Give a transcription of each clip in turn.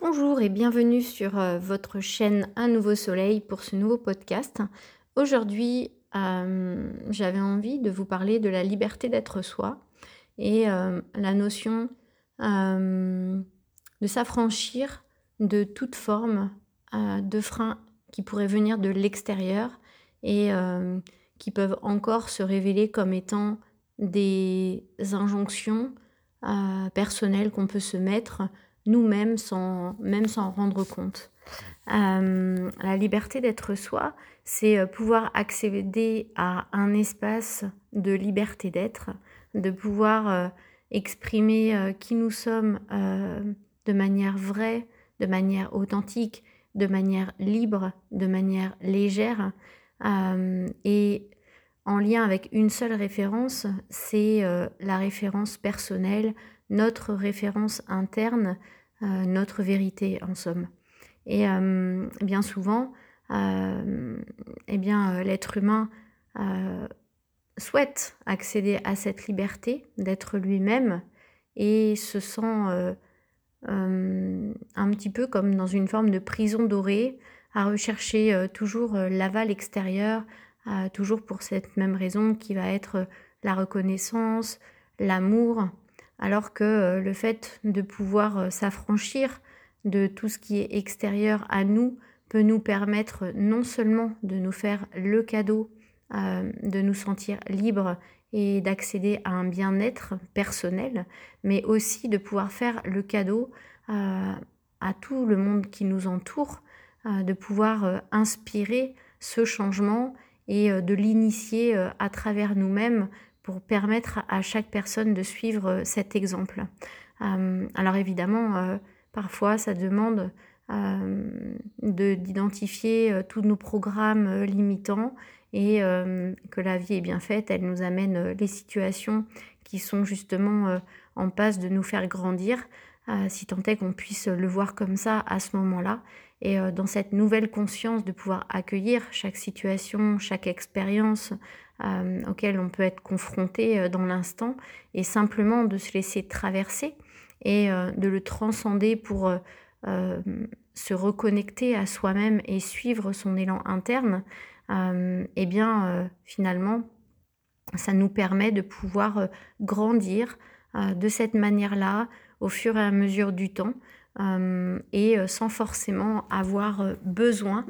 Bonjour et bienvenue sur euh, votre chaîne Un nouveau soleil pour ce nouveau podcast. Aujourd'hui, euh, j'avais envie de vous parler de la liberté d'être soi et euh, la notion de s'affranchir de toute forme de freins qui pourraient venir de l'extérieur et qui peuvent encore se révéler comme étant des injonctions personnelles qu'on peut se mettre nous-mêmes sans même s'en rendre compte. Euh, la liberté d'être soi, c'est euh, pouvoir accéder à un espace de liberté d'être, de pouvoir euh, exprimer qui nous sommes de manière vraie, de manière authentique, de manière libre, de manière légère. et en lien avec une seule référence, c'est la référence personnelle, notre référence interne euh, notre vérité en somme. Et euh, bien souvent, euh, eh bien, l'être humain souhaite accéder à cette liberté d'être lui-même et se sent un petit peu comme dans une forme de prison dorée, à rechercher toujours l'aval extérieur, toujours pour cette même raison qui va être la reconnaissance, l'amour, alors que euh, le fait de pouvoir euh, s'affranchir de tout ce qui est extérieur à nous peut nous permettre non seulement de nous faire le cadeau euh, de nous sentir libres et d'accéder à un bien-être personnel, mais aussi de pouvoir faire le cadeau à tout le monde qui nous entoure, de pouvoir inspirer ce changement et de l'initier à travers nous-mêmes pour permettre à chaque personne de suivre euh, cet exemple. Euh, alors évidemment, euh, parfois ça demande d'identifier tous nos programmes limitants et que la vie est bien faite, elle nous amène les situations qui sont justement en passe de nous faire grandir, si tant est qu'on puisse le voir comme ça à ce moment-là. Et dans cette nouvelle conscience de pouvoir accueillir chaque situation, chaque expérience, euh, on peut être confronté euh, dans l'instant et simplement de se laisser traverser et euh, de le transcender pour se reconnecter à soi-même et suivre son élan interne, eh bien finalement ça nous permet de pouvoir grandir de cette manière-là au fur et à mesure du temps et sans forcément avoir besoin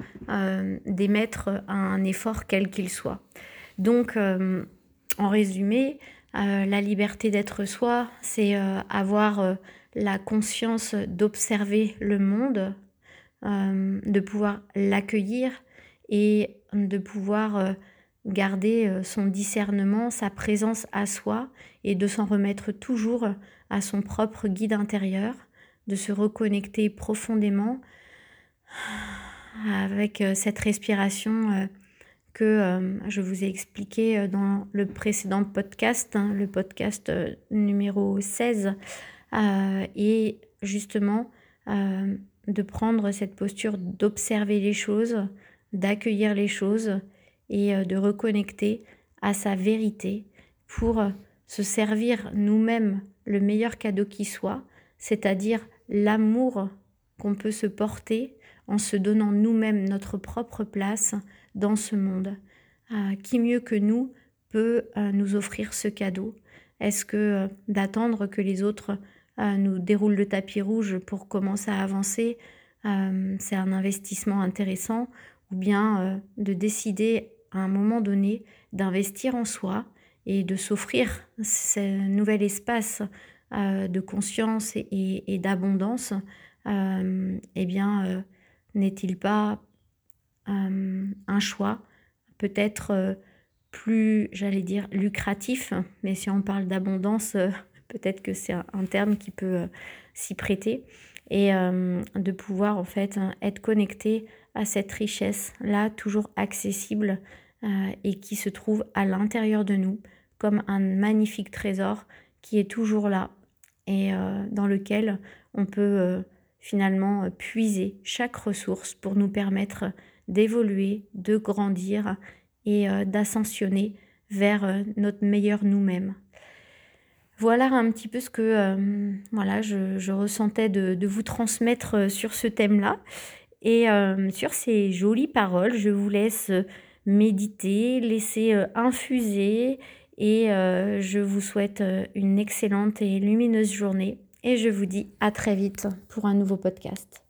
d'émettre un effort quel qu'il soit. Donc, euh, en résumé, euh, la liberté d'être soi, c'est euh, avoir la conscience d'observer le monde, de pouvoir l'accueillir et de pouvoir garder son discernement, sa présence à soi et de s'en remettre toujours à son propre guide intérieur, de se reconnecter profondément avec cette respiration que euh, je vous ai expliqué euh, dans le précédent podcast, hein, le podcast euh, numéro 16, et justement de prendre cette posture d'observer les choses, d'accueillir les choses et de reconnecter à sa vérité pour se servir nous-mêmes le meilleur cadeau qui soit, c'est-à-dire l'amour qu'on peut se porter en se donnant nous-mêmes notre propre place dans ce monde. Euh, qui mieux que nous peut euh, nous offrir ce cadeau? Est-ce que euh, d'attendre que les autres nous déroulent le tapis rouge pour commencer à avancer, c'est un investissement intéressant? Ou bien de décider à un moment donné d'investir en soi et de s'offrir ce nouvel espace de conscience et, d'abondance, eh bien, n'est-il pas euh, un choix peut-être euh, plus, j'allais dire, lucratif, mais si on parle d'abondance, euh, peut-être que c'est un, terme qui peut s'y prêter, et de pouvoir en fait être connecté à cette richesse là, toujours accessible et qui se trouve à l'intérieur de nous comme un magnifique trésor qui est toujours là et dans lequel on peut finalement puiser chaque ressource pour nous permettre d'évoluer, de grandir et euh, d'ascensionner vers euh, notre meilleur nous-mêmes. Voilà un petit peu ce que je, ressentais de, vous transmettre sur ce thème-là. Et sur ces jolies paroles, je vous laisse méditer, laisser infuser et je vous souhaite une excellente et lumineuse journée. Et je vous dis à très vite pour un nouveau podcast.